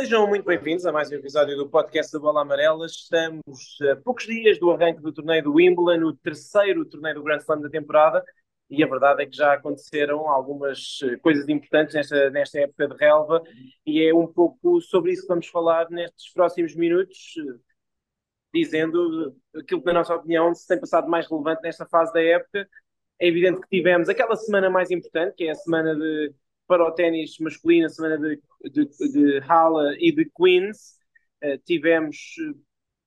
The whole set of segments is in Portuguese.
Sejam muito bem-vindos a mais um episódio do podcast da Bola Amarela. Estamos a poucos dias do arranque do torneio do Wimbledon, o terceiro torneio do Grand Slam da temporada, e a verdade é que já aconteceram algumas eh, coisas importantes nesta, nesta época de relva, e é um pouco sobre isso que vamos falar nestes próximos minutos, eh, dizendo aquilo que, na nossa opinião, se tem passado mais relevante nesta fase da época. É evidente que tivemos aquela semana mais importante, que é a semana de para o ténis masculino, a semana de, de, de Halle e de Queens. Uh, tivemos eh,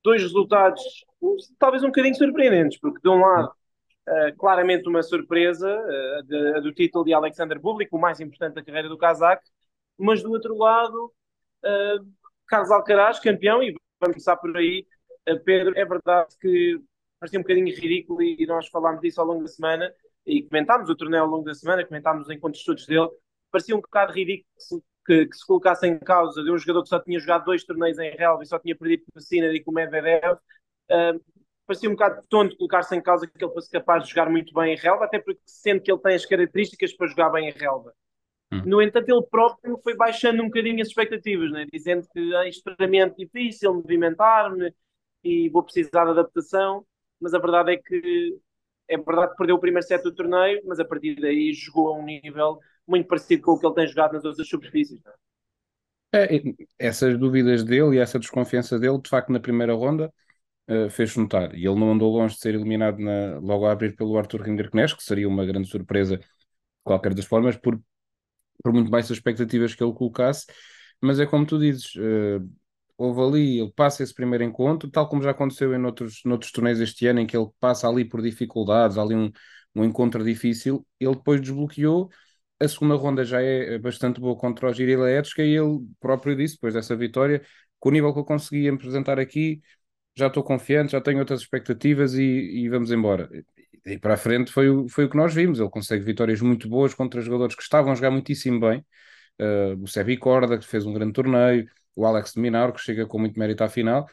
dois resultados, talvez um bocadinho surpreendentes, porque de um lado, uh, claramente uma surpresa, uh, de, do título de Alexander Bublik, o mais importante da carreira do casaco, mas do outro lado, Carlos Alcaraz, campeão, e vamos começar por aí. Pedro, é verdade que parecia um bocadinho ridículo e nós falámos disso ao longo da semana e comentámos o torneio ao longo da semana, comentámos os encontros todos dele, parecia um bocado ridículo que, que, se colocasse em causa de um jogador que só tinha jogado dois torneios em relva e só tinha perdido com o Sinner e com o Medvedev. Uh, parecia um bocado tonto colocar-se em causa que ele fosse capaz de jogar muito bem em relva, até porque sendo que ele tem as características para jogar bem em relva. Hum. No entanto, ele próprio foi baixando um bocadinho as expectativas, né? dizendo que é extremamente difícil movimentar-me e vou precisar de adaptação, mas a verdade é que é verdade que perdeu o primeiro set do torneio, mas a partir daí jogou a um nível muito parecido com o que ele tem jogado nas outras superfícies. É? É, essas dúvidas dele e essa desconfiança dele, de facto, na primeira ronda, uh, fez notar. E ele não andou longe de ser eliminado na, logo a abrir pelo Arthur Rinderknecht, que seria uma grande surpresa de qualquer das formas, por, por muito mais expectativas que ele colocasse. Mas é como tu dizes, uh, houve ali, ele passa esse primeiro encontro, tal como já aconteceu em outros, noutros torneios este ano, em que ele passa ali por dificuldades, ali um, um encontro difícil, ele depois desbloqueou a segunda ronda já é bastante boa contra o Giri Laetska e ele próprio disse, depois dessa vitória, com o nível que eu consegui apresentar aqui, já estou confiante, já tenho outras expectativas e, e vamos embora. E para a frente foi, o, foi o que nós vimos. Ele consegue vitórias muito boas contra jogadores que estavam a jogar muitíssimo bem. Uh, o Sebi Corda, que fez um grande torneio, o Alex de Minauro, que chega com muito mérito à final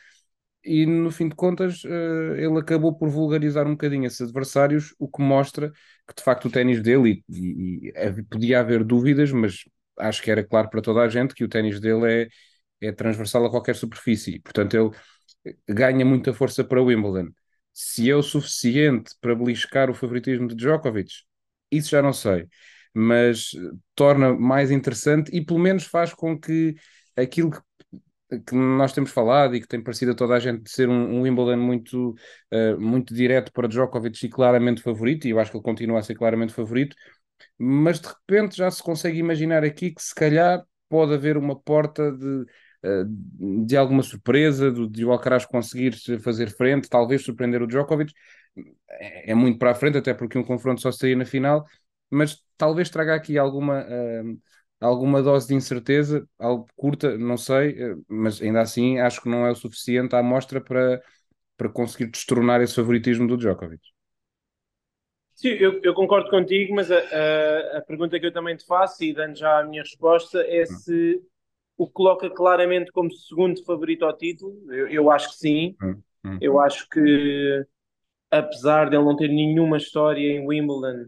e no fim de contas uh, ele acabou por vulgarizar um bocadinho esses adversários, o que mostra que de facto o ténis dele, e, e, e, podia haver dúvidas, mas acho que era claro para toda a gente que o ténis dele é, é transversal a qualquer superfície, portanto ele ganha muita força para Wimbledon. Se é o suficiente para beliscar o favoritismo de Djokovic, isso já não sei, mas torna mais interessante e pelo menos faz com que aquilo que que nós temos falado e que tem parecido a toda a gente de ser um, um Wimbledon muito, uh, muito direto para Djokovic e claramente favorito, e eu acho que ele continua a ser claramente favorito, mas de repente já se consegue imaginar aqui que se calhar pode haver uma porta de, uh, de alguma surpresa, de, de o Alcaraz conseguir fazer frente, talvez surpreender o Djokovic. É, é muito para a frente, até porque um confronto só seria na final, mas talvez traga aqui alguma. Uh, alguma dose de incerteza, algo curta, não sei, eh, mas ainda assim acho que não é o suficiente à amostra para, para conseguir destronar esse favoritismo do Djokovic. Sim, eu, eu concordo contigo, mas a, a, a, pergunta que eu também te faço, e dando já a minha resposta, é hum. se o coloca claramente como segundo favorito ao título. Eu, eu acho que sim. Hum, hum. Eu acho que, apesar de ele não ter nenhuma história em Wimbledon,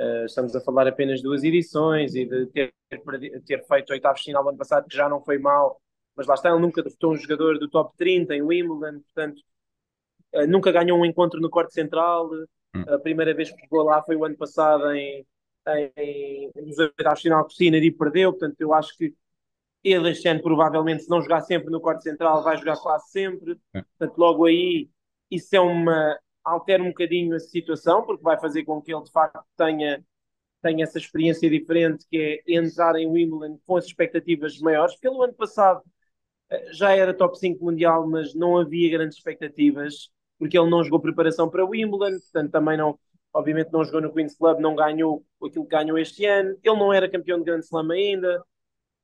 Uh, estamos a falar apenas de duas edições e de ter, ter feito oitavos final ano passado, que já não foi mal, mas lá está, ele nunca derrotou um jogador do top 30 em Wimbledon, portanto, uh, nunca ganhou um encontro no corte central. Hum. A primeira vez que jogou lá foi o ano passado em, em, nos oitavos final com o Sinner e perdeu, portanto, eu acho que ele este ano, provavelmente, se não jogar sempre no corte central, vai jogar quase sempre. É. Portanto, logo aí, isso é uma, altera um bocadinho a situação, porque vai fazer com que ele de facto tenha, tenha essa experiência diferente, que é entrar em Wimbledon com as expectativas maiores. Pelo ano passado eh, já era top 5 mundial, mas não havia grandes expectativas, porque ele não jogou preparação para Wimbledon, portanto também não, obviamente não jogou no Queen's Club, não ganhou aquilo que ganhou este ano. Ele não era campeão de Grand Slam ainda.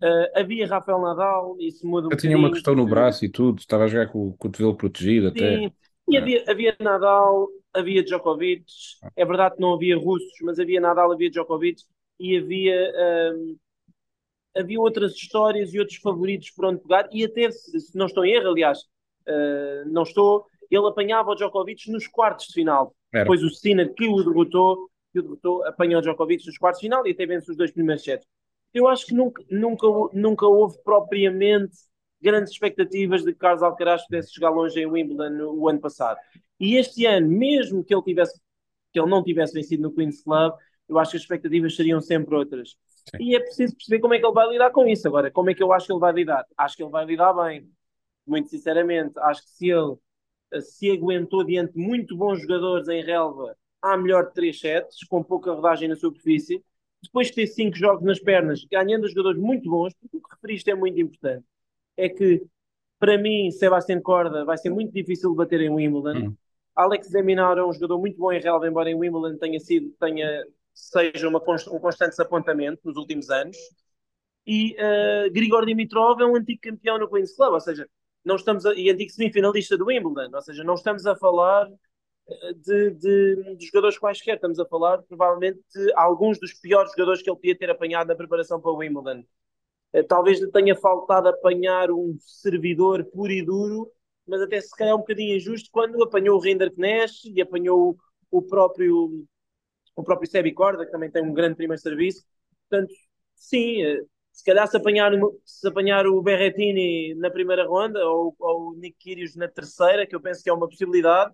Uh, havia Rafael Nadal, isso muda um Eu tinha uma questão no braço e tudo, estava a jogar com o cotovelo protegido Sim, até. E havia, havia Nadal, havia Djokovic, é verdade que não havia russos, mas havia Nadal, havia Djokovic e havia, um, havia outras histórias e outros favoritos por onde pegar, e até, se não estou em erro, aliás, uh, não estou, ele apanhava o Djokovic nos quartos de final. Era. Depois o Sinner, que o derrotou, que o derrotou, apanhou o Djokovic nos quartos de final e até vence os dois primeiros sets. Eu acho que nunca, nunca, nunca houve propriamente grandes expectativas de que Carlos Alcaraz pudesse chegar longe em Wimbledon o ano passado. E este ano, mesmo que ele tivesse que ele não tivesse vencido no Queen's Club, eu acho que as expectativas seriam sempre outras. Sim. E é preciso perceber como é que ele vai lidar com isso. Agora, como é que eu acho que ele vai lidar? Acho que ele vai lidar bem. Muito sinceramente, acho que se ele eh, se aguentou diante de muito bons jogadores em relva, há melhor de 3 sets, com pouca rodagem na superfície, depois de ter 5 jogos nas pernas, ganhando jogadores muito bons, porque o que referiste é muito importante, é que para mim, Sebastián Corda vai ser muito difícil de bater em Wimbledon. Hum. Alex Deminaro é um jogador muito bom em relva, embora em Wimbledon tenha sido, tenha, seja uma, um constante desapontamento nos últimos anos. E uh, Grigor Dimitrov é um antigo campeão no Queen's Club, ou seja, não estamos a, e antigo semifinalista do Wimbledon, ou seja, não estamos a falar eh, de, de, de, jogadores quaisquer, estamos a falar provavelmente de alguns dos piores jogadores que ele podia ter apanhado na preparação para o Wimbledon. Uh, talvez lhe tenha faltado apanhar um servidor puro e duro mas até se calhar é um bocadinho injusto quando apanhou o Render Knesh e apanhou o próprio o próprio Sebi Corda, que também tem um grande primeiro serviço. Portanto, sim, eh, se calhar se apanhar, se apanhar o Berretini na primeira ronda ou, ou o Nick Kyrgios na terceira, que eu penso que é uma possibilidade,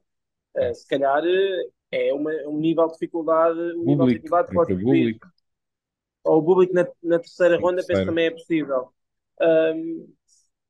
eh, se calhar eh, é uma, um nível de dificuldade, um nível de dificuldade pode subir. Ou o público na, na terceira ronda, penso que também é possível. Um,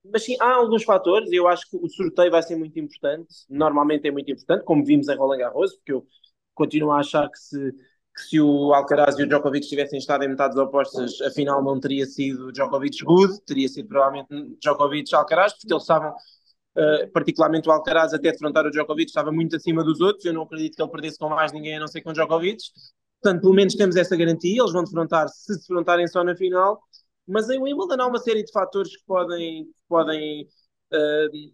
mas sim, há alguns fatores e eu acho que o sorteio vai ser muito importante. Normalmente é muito importante, como vimos em Roland Garros, porque eu continuo a achar que se, que se o Alcaraz e o Djokovic tivessem estado em metades opostas, afinal não teria sido Djokovic-Rude, teria sido provavelmente Djokovic-Alcaraz, porque eles estavam, uh, particularmente o Alcaraz, até defrontar o Djokovic, estava muito acima dos outros. Eu não acredito que ele perdesse com mais ninguém a não ser com o Djokovic. Portanto, pelo menos temos essa garantia. Eles vão defrontar, se defrontarem só na final, mas em Wimbledon há uma série de fatores que podem, que podem uh,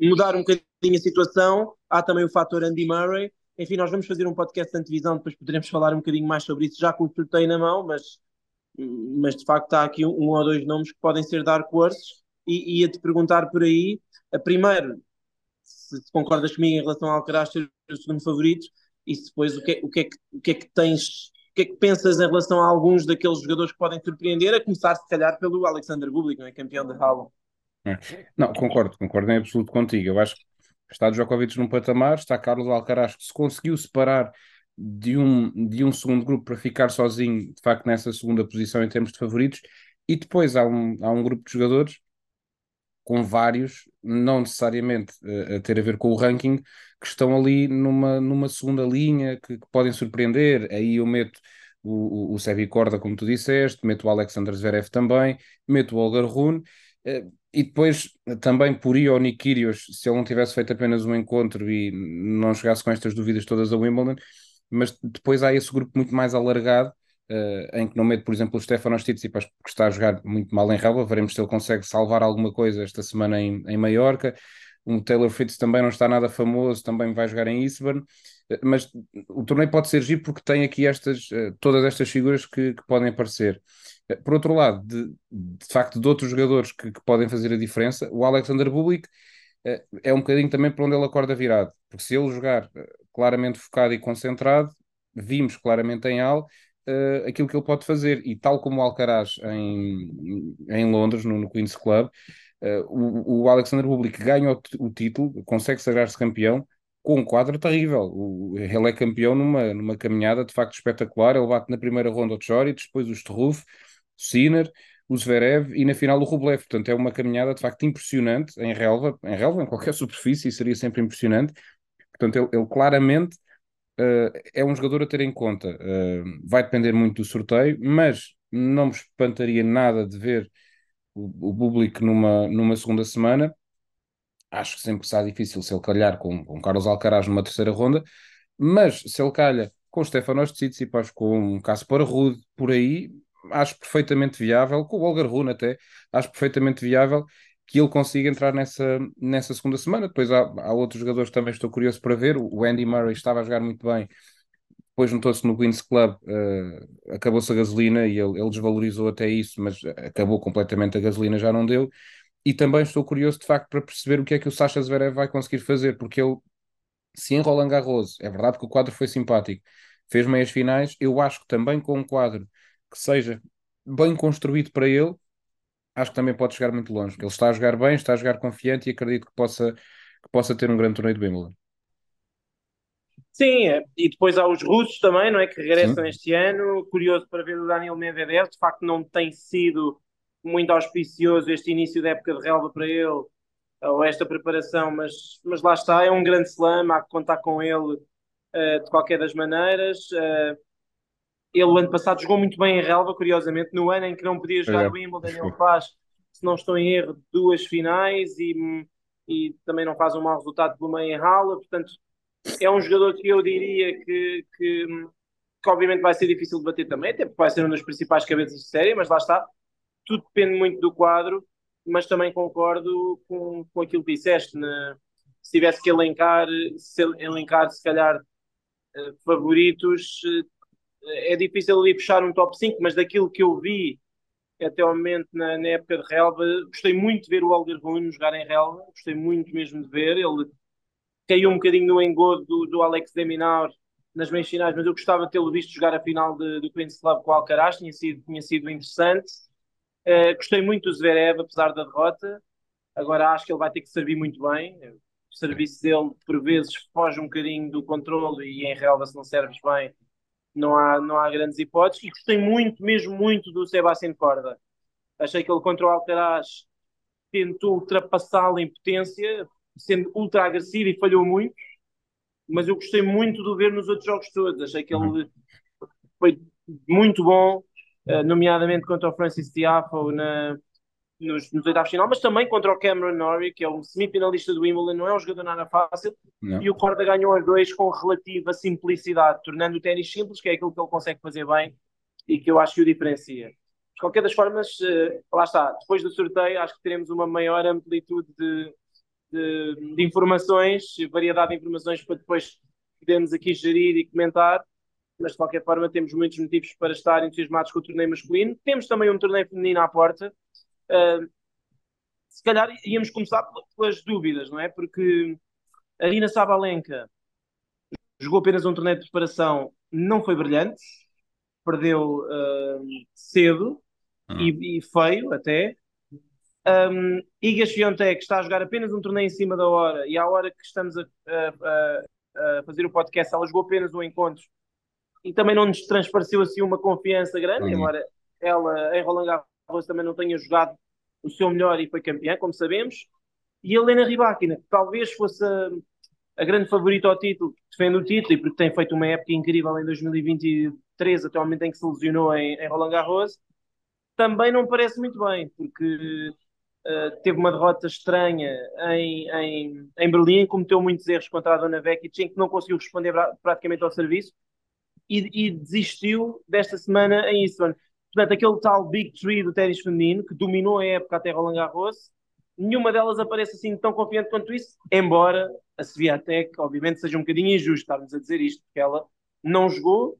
mudar um bocadinho a situação. Há também o fator Andy Murray. Enfim, nós vamos fazer um podcast de antevisão, depois poderemos falar um bocadinho mais sobre isso, já com o sorteio na mão, mas, mas de facto há aqui um, ou dois nomes que podem ser dark horses. E ia-te perguntar por aí, primeiro, se, se, concordas comigo em relação ao Alcaraz ser o segundo favorito, e depois o que, o, que é que, o que é que tens o que é que pensas em relação a alguns daqueles jogadores que podem surpreender, a começar se calhar pelo Alexander Bublik, não é? campeão da Halo? É. Não, concordo, concordo em absoluto contigo. Eu acho que está Djokovic num patamar, está Carlos Alcaraz que se conseguiu separar de um, de um segundo grupo para ficar sozinho, de facto, nessa segunda posição em termos de favoritos, e depois há um, há um grupo de jogadores com vários, não necessariamente uh, a ter a ver com o ranking, que estão ali numa, numa segunda linha que, que podem surpreender. Aí eu meto o, o, o Sebi Corda, como tu disseste, meto o Alexander Zverev também, meto o Olga Rune. Uh, e depois também por ir ao Nick Kyrgios, se ele não tivesse feito apenas um encontro e não chegasse com estas dúvidas todas a Wimbledon, mas depois há esse grupo muito mais alargado uh, em que não meto, por exemplo, o Stefano Tsitsipas, porque está a jogar muito mal em relva, veremos se ele consegue salvar alguma coisa esta semana em, em Maiorca. O Taylor Fritz também não está nada famoso, também vai jogar em Eastbourne, uh, mas o torneio pode ser giro porque tem aqui estas, uh, todas estas figuras que, que podem aparecer. Por outro lado, de, de facto, de outros jogadores que, que podem fazer a diferença, o Alexander Bublik é um bocadinho também para onde ele acorda virado, porque se ele jogar claramente focado e concentrado, vimos claramente em Al uh, aquilo que ele pode fazer. E tal como o Alcaraz em, em Londres, no, no Queen's Club, uh, o, o Alexander Bublik ganha o, o título, consegue sagrar-se campeão com um quadro terrível. O, ele é campeão numa, numa caminhada de facto espetacular. Ele bate na primeira ronda o Choric, depois o Struff, o Sinner, o Zverev e na final o Rublev. Portanto, é uma caminhada de facto impressionante em relva, em relva, em qualquer superfície, seria sempre impressionante. Portanto, ele, ele claramente é um jogador a ter em conta. Uh, vai depender muito do sorteio, mas não me espantaria nada de ver o, o público numa, numa segunda semana. Acho que sempre será difícil se ele calhar com, com Carlos Alcaraz numa terceira ronda, mas se ele calha com Stefanos Tsitsipas, com Caspar Rude, por aí, acho perfeitamente viável, com o Olga Rune até, acho perfeitamente viável que ele consiga entrar nessa, nessa segunda semana. Depois há, há outros jogadores que também estou curioso para ver. O Andy Murray estava a jogar muito bem, depois juntou-se no Queen's Club, uh, acabou-se a gasolina e ele, ele, desvalorizou até isso, mas acabou completamente a gasolina, já não deu. E também estou curioso de facto para perceber o que é que o Sasha Zverev vai conseguir fazer, porque ele se em Roland Garros, é verdade que o quadro foi simpático, fez meias finais, eu acho que também com um quadro que seja bem construído para ele, acho que também pode chegar muito longe. Ele está a jogar bem, está a jogar confiante e acredito que possa, que possa ter um grande torneio de Wimbledon. Sim, é. e depois há os russos também, não é? Que regressam Sim. este ano. Curioso para ver o Daniel Medvedev. De facto, não tem sido muito auspicioso este início da época de relva para ele, ou esta preparação, mas, mas lá está. É um grande slam, há que contar com ele uh, de qualquer das maneiras. Uh, ele, ano passado, jogou muito bem em relva, curiosamente. No ano em que não podia jogar É. o Wimbledon, ele faz, se não estou em erro, duas finais e, e também não faz um mau resultado pelo meio em rala. Portanto, é um jogador que eu diria que, que, que, obviamente vai ser difícil de bater também, até porque vai ser um dos principais cabeças de série, mas lá está. Tudo depende muito do quadro, mas também concordo com, com aquilo que disseste. Né? Se tivesse que elencar, se elencar se calhar eh, favoritos, eh, é difícil ali puxar um top 5, mas daquilo que eu vi até ao momento na, na época de relva, gostei muito de ver o Alder Rune jogar em relva, gostei muito mesmo de ver. Ele caiu um bocadinho no engodo do, do Alex Deminaur nas meias finais, mas eu gostava de tê-lo visto jogar a final de, do Queen's Club com o Alcaraz, tinha sido, tinha sido interessante. Uh, gostei muito do Zverev, apesar da derrota. Agora acho que ele vai ter que servir muito bem. O serviço dele, por vezes, foge um bocadinho do controle e em relva, se não serves bem, não há, não há grandes hipóteses. E gostei muito, mesmo muito, do Sebastián Corda. Achei que ele contra o Alcaraz tentou ultrapassá-lo em potência, sendo ultra agressivo e falhou muito, mas eu gostei muito de ver nos outros jogos todos. Achei que ele foi muito bom, eh, nomeadamente contra o Francis Tiafoe na, nos, nos oitavos final, mas também contra o Cameron Norrie, que é um semifinalista do Wimbledon, não é um jogador nada fácil, Não. e o Corda ganhou os dois com relativa simplicidade, tornando o ténis simples, que é aquilo que ele consegue fazer bem e que eu acho que o diferencia. De qualquer das formas, eh, lá está, depois do sorteio, acho que teremos uma maior amplitude de, de, de, informações, variedade de informações para depois podermos aqui gerir e comentar, mas de qualquer forma temos muitos motivos para estar entusiasmados com o torneio masculino. Temos também um torneio feminino à porta. Uh, se calhar íamos começar pelas dúvidas, não é? Porque a Irina Sabalenka jogou apenas um torneio de preparação, não foi brilhante, perdeu uh, cedo Hum. e, e feio até. Um, Iga Swiatek está a jogar apenas um torneio em cima da hora e à hora que estamos a, a, a, fazer o podcast ela jogou apenas um encontro e também não nos transpareceu assim uma confiança grande, Uhum. embora ela em Roland Garros também não tenha jogado o seu melhor e foi campeã, como sabemos. E a Helena Rybakina, que talvez fosse a, a grande favorita ao título, que defende o título e porque tem feito uma época incrível em 2023, até o momento em que se lesionou em, em Roland Garros, também não parece muito bem, porque Uh, teve uma derrota estranha em, em, em Berlim, cometeu muitos erros contra a Dona Vekic, em que não conseguiu responder praticamente ao serviço e, e, desistiu desta semana em Eastbourne. Portanto, aquele tal Big Three do ténis feminino, que dominou a época até Roland Garros, nenhuma delas aparece assim tão confiante quanto isso, embora a Sviatek, obviamente, seja um bocadinho injusto estarmos a dizer isto, porque ela não jogou,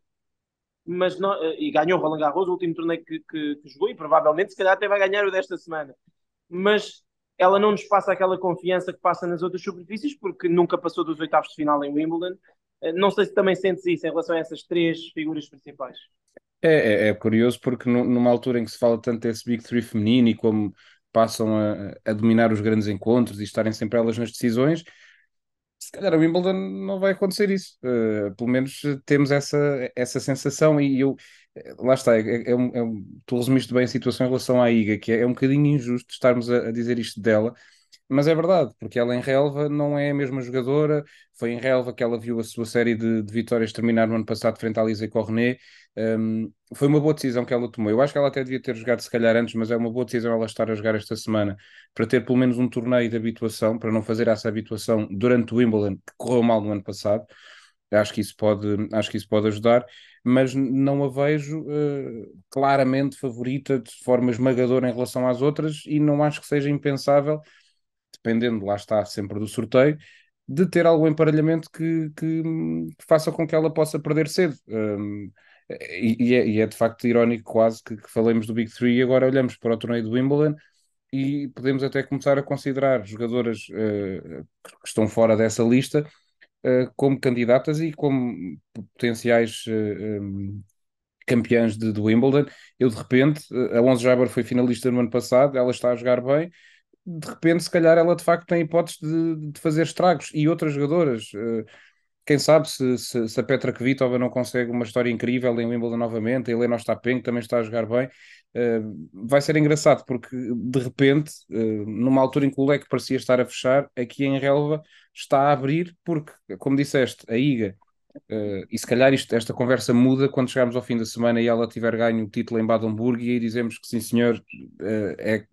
mas não, e ganhou o Roland Garros, o último torneio que, que, que jogou, e provavelmente, se calhar, até vai ganhar o desta semana mas ela não nos passa aquela confiança que passa nas outras superfícies, porque nunca passou dos oitavos de final em Wimbledon. Não sei se também sentes isso em relação a essas três figuras principais. É, é, é curioso porque numa altura em que se fala tanto desse Big Three feminino e como passam a, a, dominar os grandes encontros e estarem sempre elas nas decisões, se calhar a Wimbledon não vai acontecer isso. Uh, pelo menos temos essa, essa sensação e eu lá está, é, é, é um, tu resumiste bem a situação em relação à Iga, que é, é um bocadinho injusto estarmos a, a, dizer isto dela, mas é verdade, porque ela em relva não é a mesma jogadora, foi em relva que ela viu a sua série de, de vitórias terminar no ano passado frente à Lisa Cornet, um, foi uma boa decisão que ela tomou, eu acho que ela até devia ter jogado se calhar antes, mas é uma boa decisão ela estar a jogar esta semana, para ter pelo menos um torneio de habituação, para não fazer essa habituação durante o Wimbledon, que correu mal no ano passado, acho que isso pode, acho que isso pode ajudar, mas não a vejo uh, claramente favorita de forma esmagadora em relação às outras e não acho que seja impensável, dependendo, lá está, sempre do sorteio, de ter algum emparelhamento que, que, que faça com que ela possa perder cedo. Um, e, e, é, e, é, de facto irónico quase que, que falemos do Big Three e agora olhamos para o torneio do Wimbledon e podemos até começar a considerar jogadoras uh, que estão fora dessa lista uh, como candidatas e como potenciais uh, um, campeãs de, de, Wimbledon. Eu, de repente, a Onze Jabber foi finalista no ano passado, ela está a jogar bem. De repente, se calhar, ela de facto tem hipótese de, de fazer estragos. E outras jogadoras, uh, quem sabe se, se, se, a Petra Kvitova não consegue uma história incrível em Wimbledon novamente, a Helena Ostapenko também está a jogar bem. Uh, vai ser engraçado porque de repente, uh, numa altura em que o leque parecia estar a fechar, aqui em relva está a abrir, porque, como disseste, a IGA Uh, e se calhar isto, esta conversa muda quando chegarmos ao fim da semana e ela tiver ganho o título em Baden-Burg e aí dizemos que sim senhor é,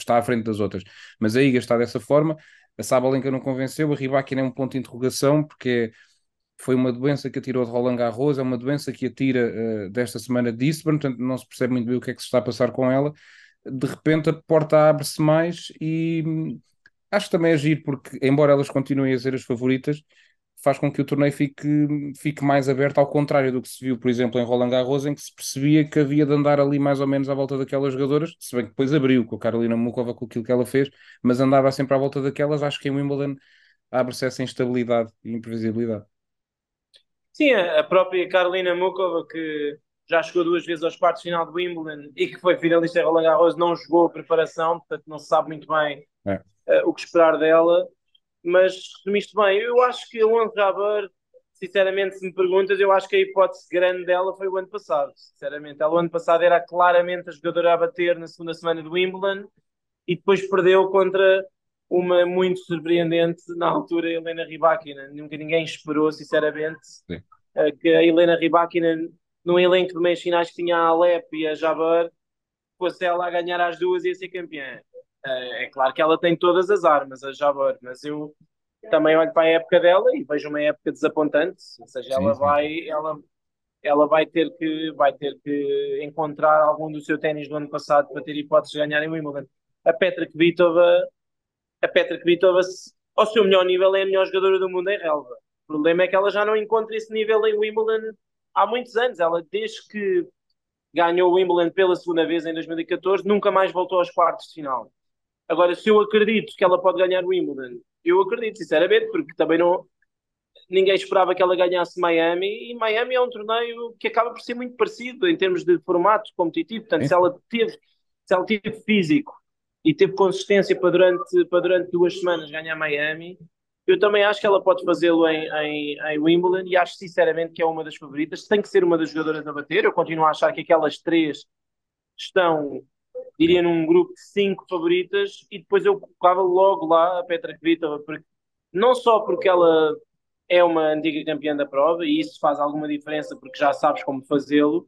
está à frente das outras. Mas a IGA está dessa forma, a Sabalenka não convenceu, a Rybakina é um ponto de interrogação porque foi uma doença que a tirou de Roland Garros, é uma doença que a tira uh, desta semana de Eastbourne, portanto não se percebe muito bem o que é que se está a passar com ela. De repente a porta abre-se mais e hum, acho que também é porque, embora elas continuem a ser as favoritas, faz com que o torneio fique, fique mais aberto, ao contrário do que se viu, por exemplo, em Roland Garros, em que se percebia que havia de andar ali mais ou menos à volta daquelas jogadoras, se bem que depois abriu com a Carolina Mukova com aquilo que ela fez, mas andava sempre à volta daquelas, acho que em Wimbledon abre-se essa instabilidade e imprevisibilidade. Sim, a própria Carolina Mukova, que já chegou duas vezes aos quartos de final de Wimbledon e que foi finalista em Roland Garros, não jogou a preparação, portanto não se sabe muito bem é. uh, o que esperar dela mas resumiste bem. Eu acho que a Onze Jabeur, sinceramente, se me perguntas, eu acho que a hipótese grande dela foi o ano passado. Sinceramente, ela o ano passado era claramente a jogadora a bater na segunda semana do Wimbledon e depois perdeu contra uma muito surpreendente na altura, Helena Rybakina. Nunca ninguém esperou, sinceramente, Sim. Eh, que a Helena Rybakina, no elenco de meias finais que tinha a Alep e a Jabeur, fosse ela a ganhar as duas e a ser campeã. É, é claro que ela tem todas as armas, a Jabor, mas eu também olho para a época dela e vejo uma época desapontante, ou seja, sim, ela sim. vai, ela, ela vai ter que vai ter que encontrar algum do seu ténis do ano passado para ter hipóteses de ganhar em Wimbledon. A Petra Kvitova, a Petra Kvitova, ao seu melhor nível é a melhor jogadora do mundo em relva. O problema é que ela já não encontra esse nível em Wimbledon há muitos anos. Ela desde que ganhou o Wimbledon pela segunda vez em 2014, nunca mais voltou aos quartos de final. Agora, se eu acredito que ela pode ganhar o Wimbledon, eu acredito, sinceramente, porque também não. Ninguém esperava que ela ganhasse Miami, e Miami é um torneio que acaba por ser muito parecido em termos de formato competitivo. Portanto, se ela teve, se ela teve físico e teve consistência para durante, para durante duas semanas ganhar Miami, eu também acho que ela pode fazê-lo em, em, em, Wimbledon e acho sinceramente que é uma das favoritas. Tem que ser uma das jogadoras a bater. Eu continuo a achar que aquelas três estão iria num grupo de cinco favoritas e depois eu colocava logo lá a Petra Kvitova, porque, não só porque ela é uma antiga campeã da prova e isso faz alguma diferença porque já sabes como fazê-lo,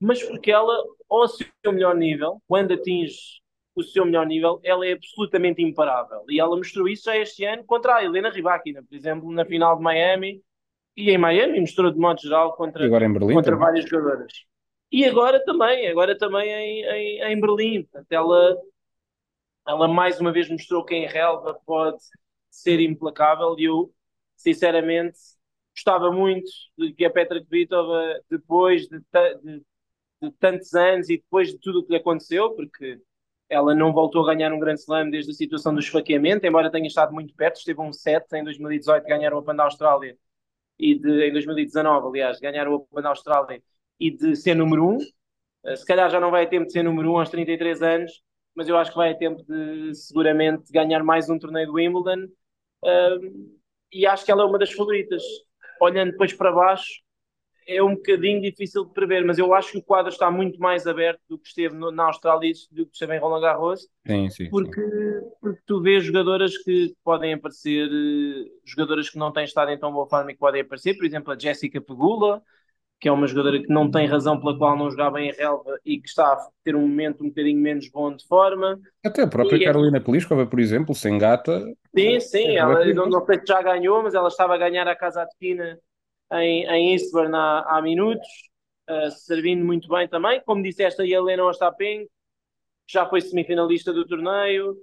mas porque ela, ao seu melhor nível, quando atinge o seu melhor nível, ela é absolutamente imparável. E ela mostrou isso já este ano contra a Helena Rybakina, por exemplo, na final de Miami. E em Miami mostrou de modo geral contra, contra várias jogadoras. E agora também, agora também em, em, em Berlim. Portanto, ela, ela mais uma vez mostrou que em relva pode ser implacável e eu, sinceramente, gostava muito de que a Petra Kvitova, depois de, de, de, tantos anos e depois de tudo o que lhe aconteceu, porque ela não voltou a ganhar um grande slam desde a situação do esfaqueamento, embora tenha estado muito perto, esteve um 7 em 2018 ganhar o Open da Austrália e de, em 2019, aliás, ganhar o Open da Austrália e de ser número um. Uh, se calhar já não vai a tempo de ser número um aos 33 anos, mas eu acho que vai a tempo de seguramente ganhar mais um torneio do Wimbledon. Uh, e acho que ela é uma das favoritas. Olhando depois para baixo, é um bocadinho difícil de prever, mas eu acho que o quadro está muito mais aberto do que esteve no, na Austrália do que esteve em Roland Garros. Sim, sim, porque, sim. porque tu vês jogadoras que podem aparecer, eh, jogadoras que não têm estado em tão boa forma e que podem aparecer, por exemplo, a Jessica Pegula, que é uma jogadora que não tem razão pela qual não jogava em relva e que está a ter um momento um bocadinho menos bom de forma. Até a própria e é Carolina é... Peliskova, por exemplo, sem gata. Sim, sim, ela, não, não sei se já ganhou, mas ela estava a ganhar a Casa de Pina em, em Eastburn há, há minutos, uh, servindo muito bem também. Como disseste, a Helena Ostapeng, já foi semifinalista do torneio.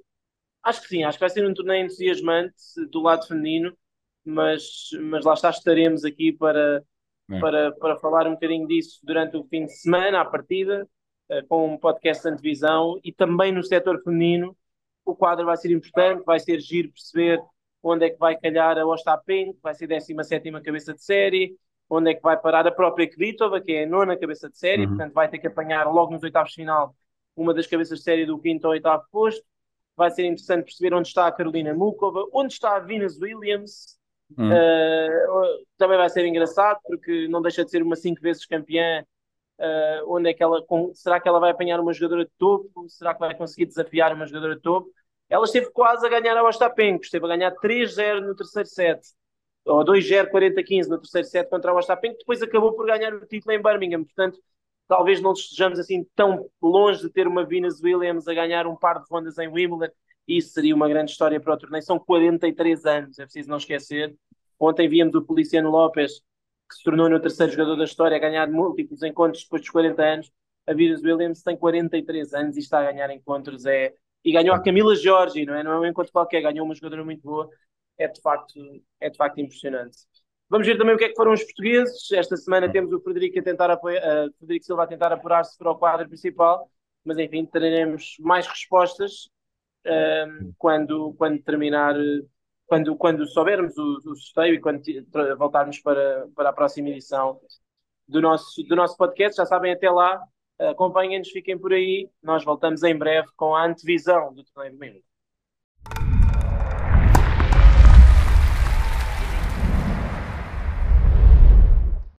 Acho que sim, acho que vai ser um torneio entusiasmante do lado feminino, mas, mas lá está, estaremos aqui para é. para, para falar um bocadinho disso durante o fim de semana, à partida, uh, com um podcast de antevisão e também no setor feminino. O quadro vai ser importante, vai ser giro perceber onde é que vai calhar a Ostapen, que vai ser 17 cabeça de série. onde é que vai parar a própria Kvitova, que é a nona cabeça de série, uhum. portanto vai ter que apanhar logo nos oitavos de final uma das cabeças de série do quinto ou oitavo posto. Vai ser interessante perceber onde está a Carolina Mukova, onde está a Venus Williams. Uh, também vai ser engraçado, porque não deixa de ser uma cinco vezes campeã. Uh, onde é que ela com, será que ela vai apanhar uma jogadora de topo? Será que vai conseguir desafiar uma jogadora de topo? Ela esteve quase a ganhar a Ostapenko, esteve a ganhar 3-0 no terceiro set ou 2-0, 40-15 no terceiro set contra o Ostapenko, depois acabou por ganhar o título em Birmingham. Portanto, talvez não estejamos assim tão longe de ter uma Venus Williams a ganhar um par de rondas em Wimbledon. Isso seria uma grande história para o torneio. São 43 anos, é preciso não esquecer. Ontem víamos o Feliciano Lopes, que se tornou no terceiro jogador da história, a ganhar múltiplos encontros depois dos 40 anos. A Venus Williams tem 43 anos e está a ganhar encontros. É... E ganhou a Camila Jorge, não é? Não é um encontro qualquer, ganhou uma jogadora muito boa é de facto, é de facto impressionante. Vamos ver também o que é que foram os portugueses. Esta semana temos o Frederico, a tentar apoiar, uh, Frederico Silva a tentar apurar-se para o quadro principal, mas enfim, teremos mais respostas uh, quando, quando terminar, quando, quando soubermos o, o sorteio e quando voltarmos para, para a próxima edição do nosso, do nosso podcast. Já sabem, até lá, acompanhem-nos, fiquem por aí. Nós voltamos em breve com a antevisão do torneio do Minas.